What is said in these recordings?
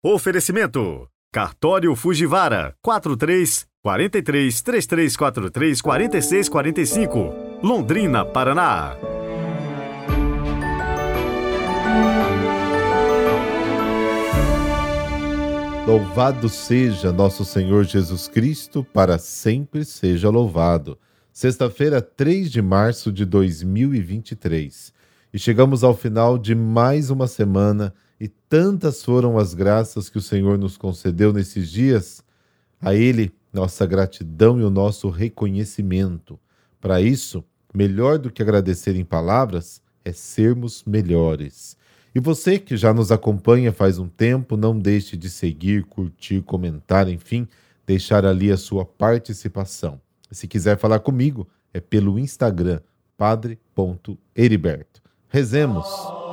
Oferecimento: Cartório Fujivara 43 43 3343 4645, Londrina, Paraná. Louvado seja nosso Senhor Jesus Cristo, para sempre seja louvado. Sexta-feira, 3 de março de 2023. E chegamos ao final de mais uma semana e tantas foram as graças que o Senhor nos concedeu nesses dias. A Ele, nossa gratidão e o nosso reconhecimento. Para isso, melhor do que agradecer em palavras é sermos melhores. E você que já nos acompanha faz um tempo, não deixe de seguir, curtir, comentar, enfim, deixar ali a sua participação. Se quiser falar comigo, é pelo Instagram, padre.heriberto. Rezemos.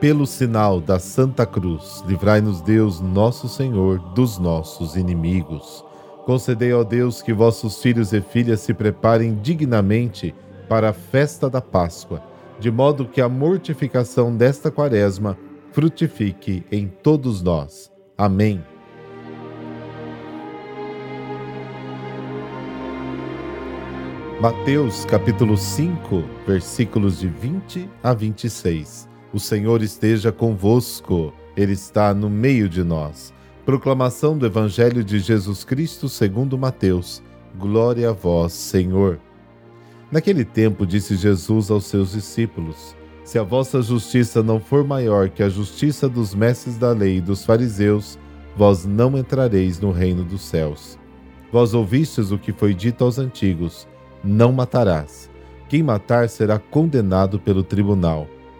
Pelo sinal da Santa Cruz, livrai-nos Deus, nosso Senhor, dos nossos inimigos. Concedei, ó Deus, que vossos filhos e filhas se preparem dignamente para a festa da Páscoa, de modo que a mortificação desta quaresma frutifique em todos nós. Amém. Mateus capítulo 5, versículos de 20 a 26. O Senhor esteja convosco, Ele está no meio de nós. Proclamação do Evangelho de Jesus Cristo segundo Mateus. Glória a vós, Senhor. Naquele tempo disse Jesus aos seus discípulos: Se a vossa justiça não for maior que a justiça dos mestres da lei e dos fariseus, vós não entrareis no reino dos céus. Vós ouvistes o que foi dito aos antigos: Não matarás. Quem matar será condenado pelo tribunal.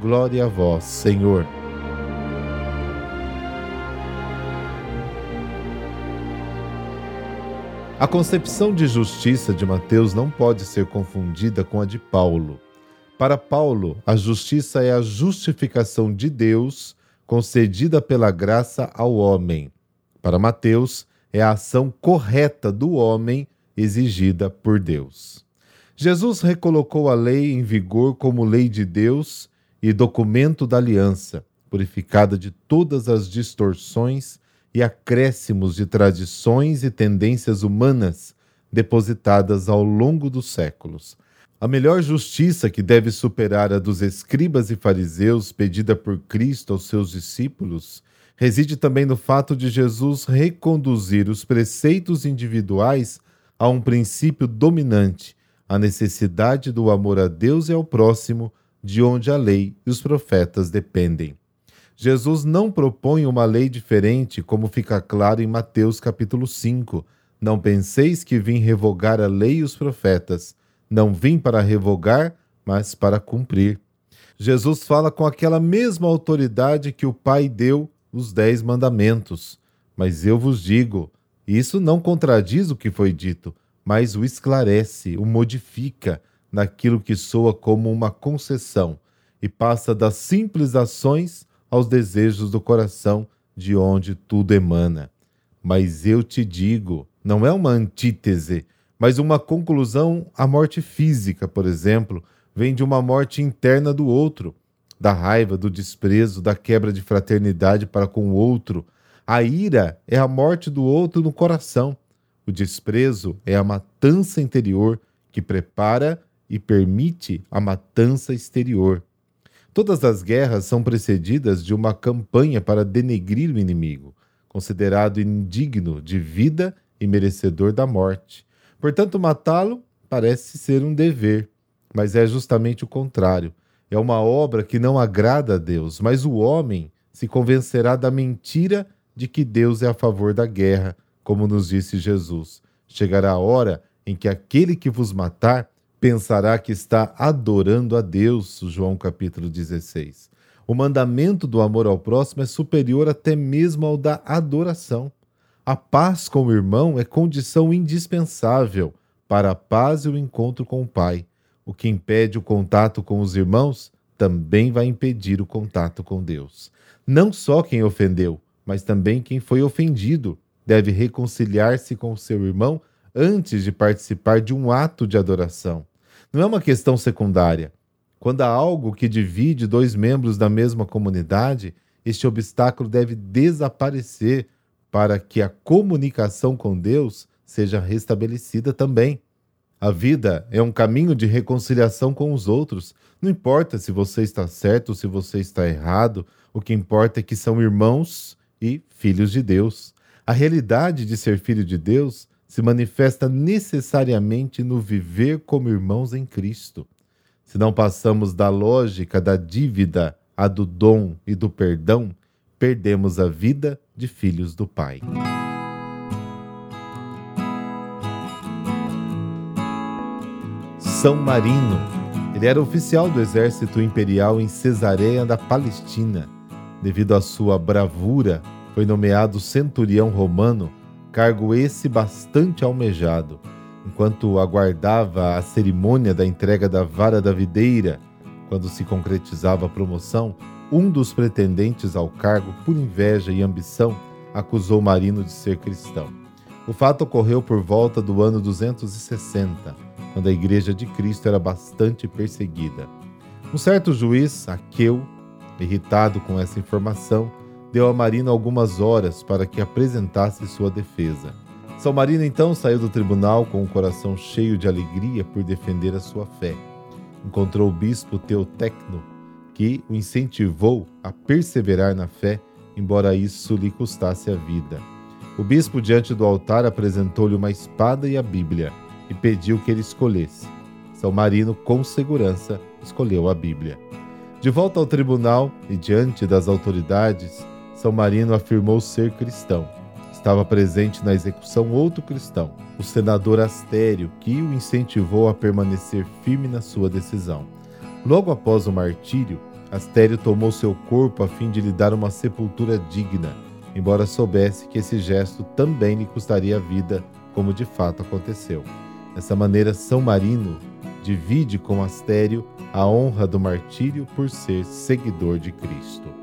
Glória a vós, Senhor. A concepção de justiça de Mateus não pode ser confundida com a de Paulo. Para Paulo, a justiça é a justificação de Deus concedida pela graça ao homem. Para Mateus, é a ação correta do homem exigida por Deus. Jesus recolocou a lei em vigor como lei de Deus e documento da aliança, purificada de todas as distorções e acréscimos de tradições e tendências humanas depositadas ao longo dos séculos. A melhor justiça que deve superar a dos escribas e fariseus pedida por Cristo aos seus discípulos reside também no fato de Jesus reconduzir os preceitos individuais a um princípio dominante, a necessidade do amor a Deus e ao próximo de onde a lei e os profetas dependem. Jesus não propõe uma lei diferente, como fica claro em Mateus capítulo 5. Não penseis que vim revogar a lei e os profetas. Não vim para revogar, mas para cumprir. Jesus fala com aquela mesma autoridade que o Pai deu os dez mandamentos. Mas eu vos digo, isso não contradiz o que foi dito, mas o esclarece, o modifica, naquilo que soa como uma concessão e passa das simples ações aos desejos do coração, de onde tudo emana. Mas eu te digo, não é uma antítese, mas uma conclusão. A morte física, por exemplo, vem de uma morte interna do outro, da raiva, do desprezo, da quebra de fraternidade para com o outro. A ira é a morte do outro no coração. O desprezo é a matança interior que prepara e permite a matança exterior. Todas as guerras são precedidas de uma campanha para denegrir o inimigo, considerado indigno de vida e merecedor da morte. Portanto, matá-lo parece ser um dever, mas é justamente o contrário. É uma obra que não agrada a Deus, mas o homem se convencerá da mentira de que Deus é a favor da guerra, como nos disse Jesus. Chegará a hora em que aquele que vos matar pensará que está adorando a Deus. João capítulo 16. O mandamento do amor ao próximo é superior até mesmo ao da adoração. A paz com o irmão é condição indispensável para a paz e o encontro com o Pai. O que impede o contato com os irmãos também vai impedir o contato com Deus. Não só quem ofendeu, mas também quem foi ofendido deve reconciliar-se com o seu irmão antes de participar de um ato de adoração não é uma questão secundária. Quando há algo que divide dois membros da mesma comunidade, este obstáculo deve desaparecer para que a comunicação com Deus seja restabelecida também. A vida é um caminho de reconciliação com os outros. Não importa se você está certo ou se você está errado, o que importa é que são irmãos e filhos de Deus. A realidade de ser filho de Deus se manifesta necessariamente no viver como irmãos em Cristo. Se não passamos da lógica da dívida à do dom e do perdão, perdemos a vida de filhos do Pai. São Marino. Ele era oficial do exército imperial em Cesareia da Palestina. Devido à sua bravura, foi nomeado centurião romano cargo esse bastante almejado. Enquanto aguardava a cerimônia da entrega da vara da videira, quando se concretizava a promoção, um dos pretendentes ao cargo, por inveja e ambição, acusou Marino de ser cristão. O fato ocorreu por volta do ano 260, quando a Igreja de Cristo era bastante perseguida. Um certo juiz, Aqueu, irritado com essa informação, deu a Marina algumas horas para que apresentasse sua defesa. São Marino então saiu do tribunal com o coração cheio de alegria por defender a sua fé. Encontrou o bispo Teotecno, que o incentivou a perseverar na fé, embora isso lhe custasse a vida. O bispo, diante do altar, apresentou-lhe uma espada e a Bíblia e pediu que ele escolhesse. São Marino, com segurança, escolheu a Bíblia. De volta ao tribunal e diante das autoridades, são Marino afirmou ser cristão. Estava presente na execução outro cristão, o senador Astério, que o incentivou a permanecer firme na sua decisão. Logo após o martírio, Astério tomou seu corpo a fim de lhe dar uma sepultura digna, embora soubesse que esse gesto também lhe custaria a vida, como de fato aconteceu. Dessa maneira, São Marino divide com Astério a honra do martírio por ser seguidor de Cristo.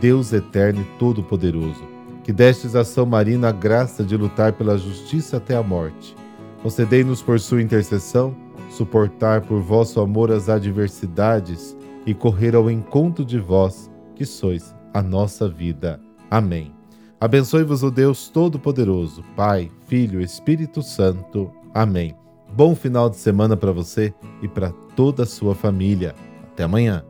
Deus eterno e todo-poderoso, que destes a São Marino a graça de lutar pela justiça até a morte. Concedei-nos por sua intercessão suportar por vosso amor as adversidades e correr ao encontro de vós, que sois a nossa vida. Amém. Abençoe-vos o Deus Todo-Poderoso, Pai, Filho, Espírito Santo. Amém. Bom final de semana para você e para toda a sua família. Até amanhã.